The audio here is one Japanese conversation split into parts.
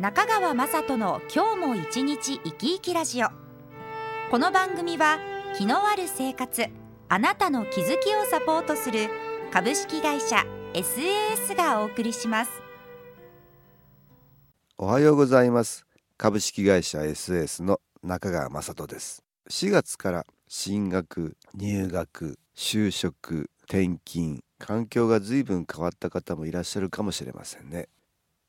中川雅人の今日も一日生き生きラジオ。この番組は気のある生活あなたの気づきをサポートする株式会社 SAS がお送りします。おはようございます。株式会社 SAS の中川雅人です。4月から進学入学就職転勤環境が随分変わった方もいらっしゃるかもしれませんね。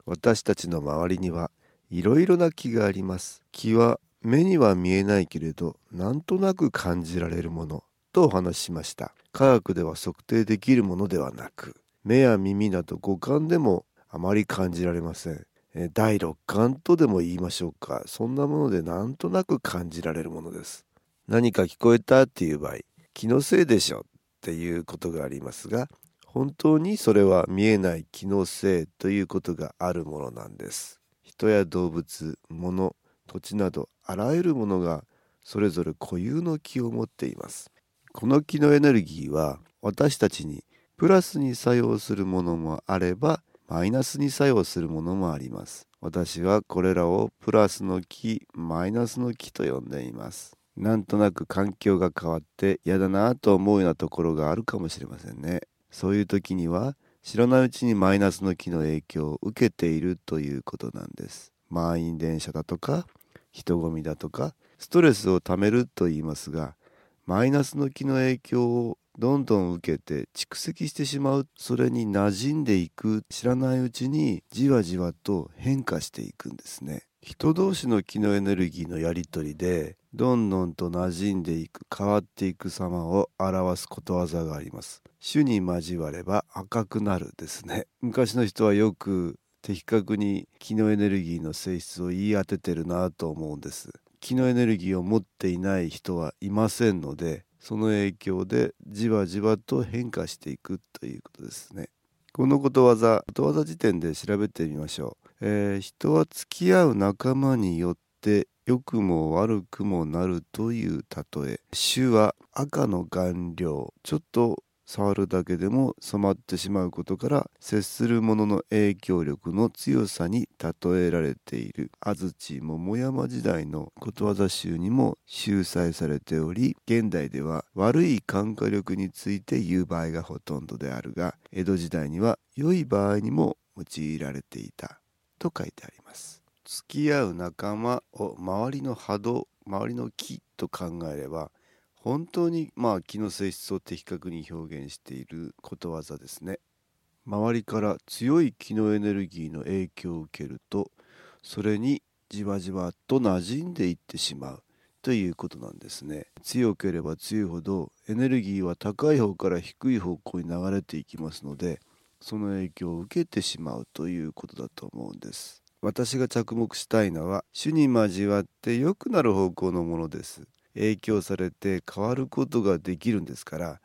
私たちの周りにはいろいろな気があります。気は目には見えないけれどなんとなく感じられるものとお話ししました。科学では測定できるものではなく目や耳など五感でもあまり感じられません。第六感とでも言いましょうか。そんなものでなんとなく感じられるものです。何か聞こえたっていう場合気のせいでしょっていうことがありますが本当にそれは見えない気のせいということがあるものなんです。人や動物物土地などあらゆるものがそれぞれ固有の気を持っています。この気のエネルギーは私たちにプラスに作用するものもあればマイナスに作用するものもあります。私はこれらをプラスの気マイナスの気と呼んでいます。なんとなく環境が変わって嫌だなと思うようなところがあるかもしれませんね。そういう時には知らないうちにマイナスの気の影響を受けているということなんです。満員電車だとか人混みだとかストレスをためると言いますがマイナスの気の影響をどんどん受けて蓄積してしまうそれに馴染んでいく知らないうちにじわじわと変化していくんですね。人同士の気のエネルギーのやり取りでどんどんと馴染んでいく変わっていく様を表すことわざがあります。種に交われば赤くなるですね。昔の人はよく的確に気のエネルギーの性質を言い当ててるなと思うんです。気のエネルギーを持っていない人はいませんのでその影響でじわじわと変化していくということですね。このことわざことわざ時点で調べてみましょう、えー、人は付き合う仲間によって良くも悪くもなるという例え。種は赤の顔料ちょっと触るだけでも染まってしまうことから接する者の影響力の強さに例えられている。安土桃山時代のことわざ集にも収載されており現代では悪い感化力について言う場合がほとんどであるが江戸時代には良い場合にも用いられていたと書いてあります。付き合う仲間を周りの波動周りの木と考えれば本当にまあ気の性質を的確に表現していることわざですね。周りから強い気のエネルギーの影響を受けるとそれにじわじわと馴染んでいってしまうということなんですね。強ければ強いほどエネルギーは高い方から低い方向に流れていきますのでその影響を受けてしまうということだと思うんです。私が着目したいのは主に交わって良くなる方向のものです。影響されて変わることができるんですから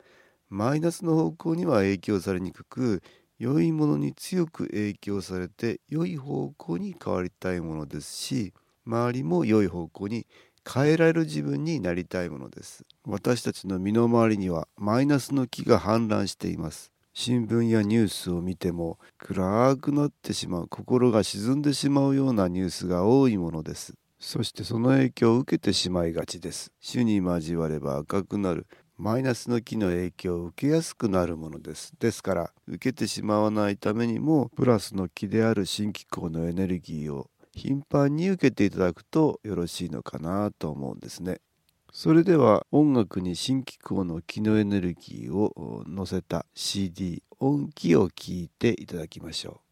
マイナスの方向には影響されにくく良いものに強く影響されて良い方向に変わりたいものですし周りも良い方向に変えられる自分になりたいものです。私たちの身の回りにはマイナスの木が氾濫しています。新聞やニュースを見ても暗くなってしまう心が沈んでしまうようなニュースが多いものです。そしてその影響を受けてしまいがちです。主に交われば赤くなるマイナスの木の影響を受けやすくなるものです。ですから受けてしまわないためにもプラスの木である新機構のエネルギーを頻繁に受けていただくとよろしいのかなと思うんですね。それでは音楽に新機構の機能エネルギーを乗せた CD 音機を聴いていただきましょう。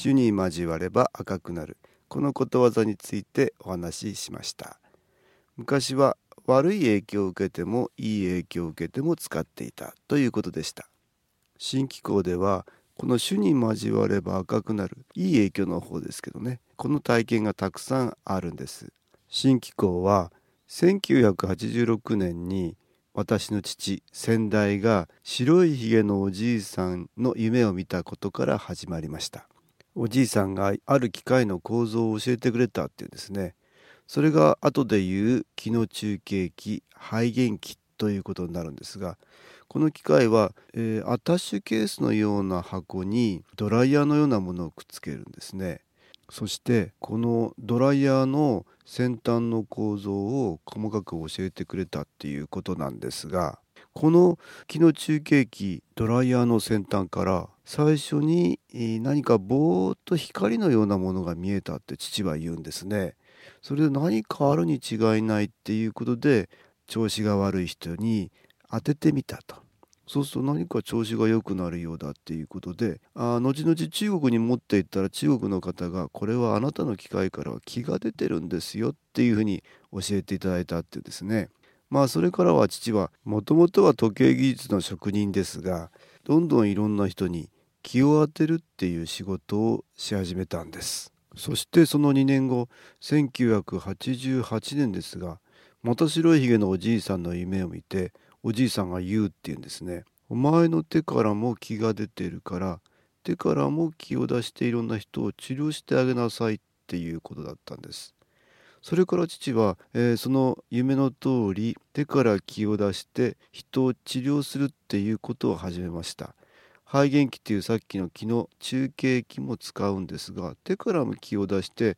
主に交われば赤くなる。このことわざについてお話ししました。昔は悪い影響を受けてもいい影響を受けても使っていたということでした。新機構ではこの主に交われば赤くなるいい影響の方ですけどね。この体験がたくさんあるんです。新機構は1986年に私の父先代が白いひげのおじいさんの夢を見たことから始まりました。おじいさんがある機械の構造を教えてくれたっていうんですね。それが後で言う気の中継機肺元機ということになるんですがこの機械は、えー、アタッシュケースのような箱にドライヤーのようなものをくっつけるんですね。そしてこのドライヤーの先端の構造を細かく教えてくれたっていうことなんですがこの気の中継機ドライヤーの先端から最初に何かぼーっと光のようなものが見えたって父は言うんですね。それで何かあるに違いないっていうことで調子が悪い人に当ててみたとそうすると何か調子が良くなるようだっていうことであ後々中国に持っていったら中国の方がこれはあなたの機械からは気が出てるんですよっていうふうに教えていただいたってですねまあそれからは父はもともとは時計技術の職人ですがどんどんいろんな人に気を当てるっていう仕事をし始めたんです。そしてその2年後1988年ですがまた白いひげのおじいさんの夢を見ておじいさんが言うって言うんですね。お前の手からも気が出てるから手からも気を出していろんな人を治療してあげなさいっていうことだったんです。それから父は、えー、その夢の通り手から気を出して人を治療するっていうことを始めました。肺元気っていうさっきの気の中継気も使うんですが手からも気を出して、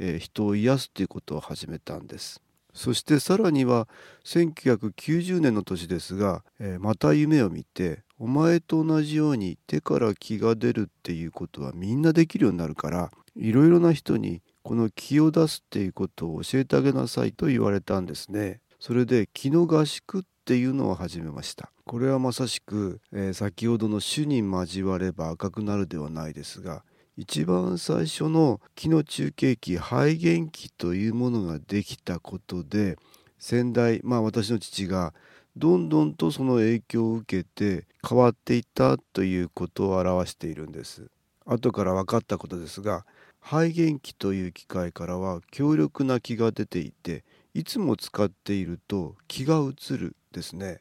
えー、人を癒すっていうことを始めたんですそしてさらには1990年の年ですが、えー、また夢を見てお前と同じように手から気が出るっていうことはみんなできるようになるからいろいろな人にこの気を出すっていうことを教えてあげなさいと言われたんですね。それで気の合宿っていうのを始めましたこれはまさしく、えー、先ほどの主に交われば赤くなるではないですが一番最初の気の中継機肺元気というものができたことで先代まあ私の父がどんどんとその影響を受けて変わっていったということを表しているんです後から分かったことですが肺元気という機械からは強力な気が出ていていつも使っていると気が移るですね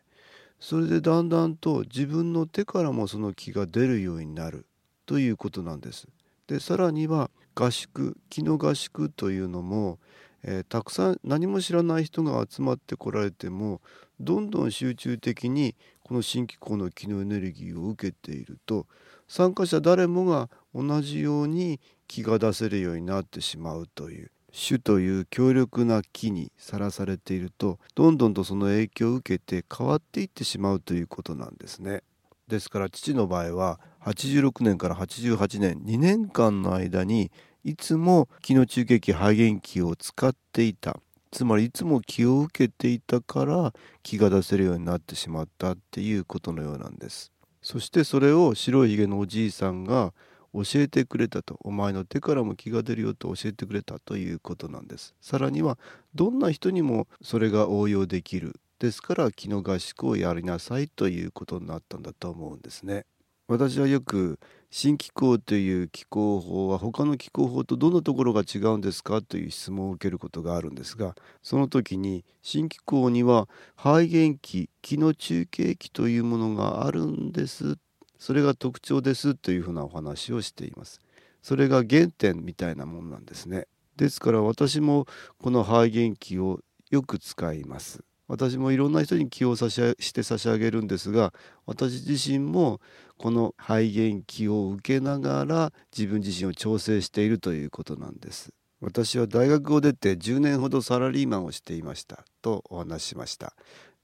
それでだんだんと自分の手からもその気が出るようになるということなんです。でさらには合宿気の合宿というのも、えー、たくさん何も知らない人が集まってこられてもどんどん集中的にこの新機構の気のエネルギーを受けていると参加者誰もが同じように気が出せるようになってしまうという種という強力な木にさらされているとどんどんとその影響を受けて変わっていってしまうということなんですね。ですから父の場合は86年から88年2年間の間にいつも気の中継機肺元気を使っていたつまりいつも気を受けていたから気が出せるようになってしまったっていうことのようなんです。そしてそれを白いひげのおじいさんが教えてくれたとお前の手からも気が出るよと教えてくれたということなんです。さらにはどんな人にもそれが応用できる。ですから気の合宿をやりなさいということになったんだと思うんですね。私はよく新気候という気候法は他の気候法とどんなところが違うんですかという質問を受けることがあるんですがその時に新気候には肺元気気の中継気というものがあるんですそれが特徴ですというふうなお話をしています。それが原点みたいなものなんですね。ですから私もこの肺元気をよく使います。私もいろんな人に気を差しして差し上げるんですが私自身もこの肺元気を受けながら自分自身を調整しているということなんです。私は大学を出て10年ほどサラリーマンをしていました。とお話ししました。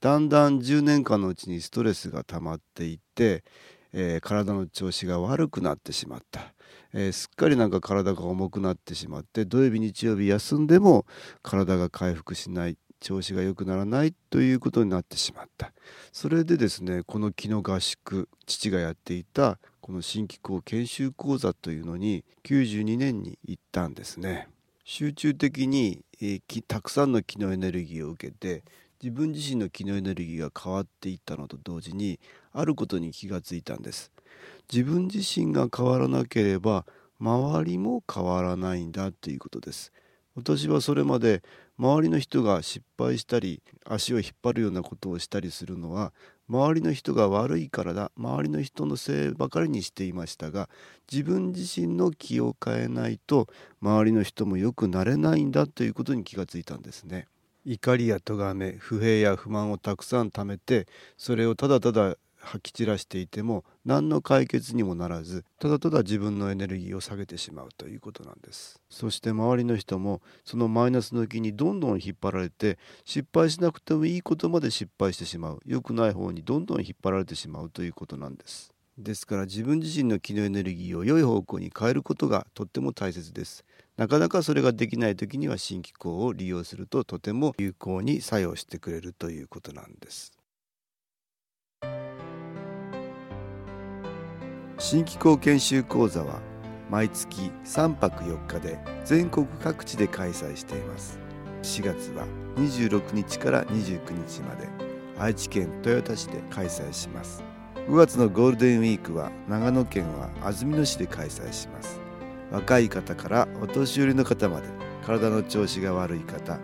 だんだん10年間のうちにストレスが溜まっていってえー、体の調子が悪くなってしまった、えー、すっかりなんか体が重くなってしまって土曜日日曜日休んでも体が回復しない調子が良くならないということになってしまった。それでですねこの木の合宿父がやっていたこの新機構研修講座というのに92年に行ったんですね。集中的に、えー、たくさんの気のエネルギーを受けて自分自身の気のエネルギーが変わっていったのと同時にあることに気がついたんです自分自身が変わらなければ周りも変わらないんだということです私はそれまで周りの人が失敗したり足を引っ張るようなことをしたりするのは周りの人が悪いからだ周りの人のせいばかりにしていましたが自分自身の気を変えないと周りの人も良くなれないんだということに気がついたんですね。怒りや咎め不平や不満をたくさん貯めてそれをただただ吐き散らしていても何の解決にもならずただただ自分のエネルギーを下げてしまうということなんです。そして周りの人もそのマイナスの気にどんどん引っ張られて失敗しなくてもいいことまで失敗してしまう。良くない方にどんどん引っ張られてしまうということなんです。ですから自分自身の気のエネルギーを良い方向に変えることがとっても大切です。なかなかそれができない時には新機構を利用するととても有効に作用してくれるということなんです。新機構研修講座は毎月3泊4日で全国各地で開催しています。4月は26日から29日まで愛知県豊田市で開催します。5月のゴールデンウィークは長野県は安曇野市で開催します。若い方からお年寄りの方まで体の調子が悪い方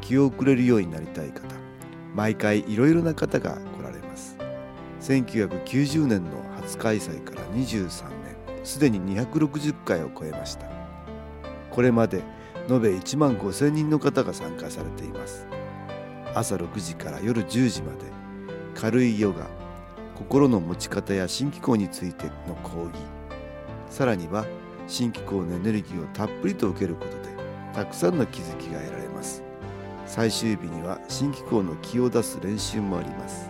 気を遅れるようになりたい方毎回いろいろな方が来られます。1990年の初開催から23年すでに260回を超えました。これまで延べ1万5000人の方が参加されています。朝6時から夜10時まで軽いヨガ心の持ち方や新機構についての講義さらには新機構のエネルギーをたっぷりと受けることでたくさんの気づきが得られます。最終日には新機構の気を出す練習もあります。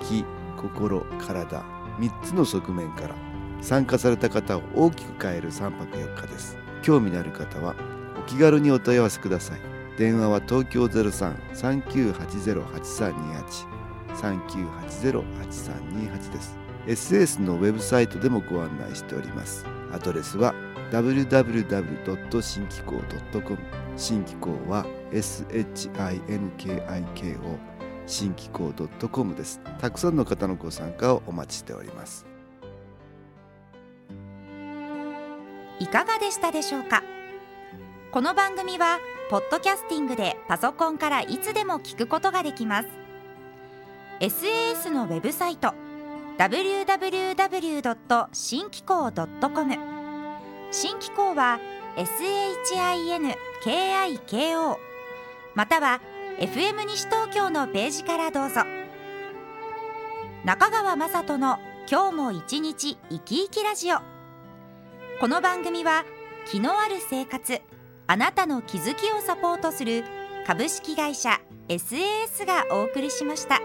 気心体3つの側面から参加された方を大きく変える3泊4日です。興味のある方はお気軽にお問い合わせください。電話は東京03-3980-8328 3980-8328です。SS のウェブサイトでもご案内しております。アドレスは www. 新機構 .com 新機構は SHINKIKO 新機構 .com です。たくさんの方のご参加をお待ちしております。いかがでしたでしょうか？この番組はポッドキャスティングでパソコンからいつでも聞くことができます。SAS のウェブサイト www. 新機構 .com 新機構は SHINKIKO または FM 西東京のページからどうぞ中川雅人の今日も一日生き生きラジオこの番組は気のある生活あなたの気づきをサポートする株式会社 SAS がお送りしました。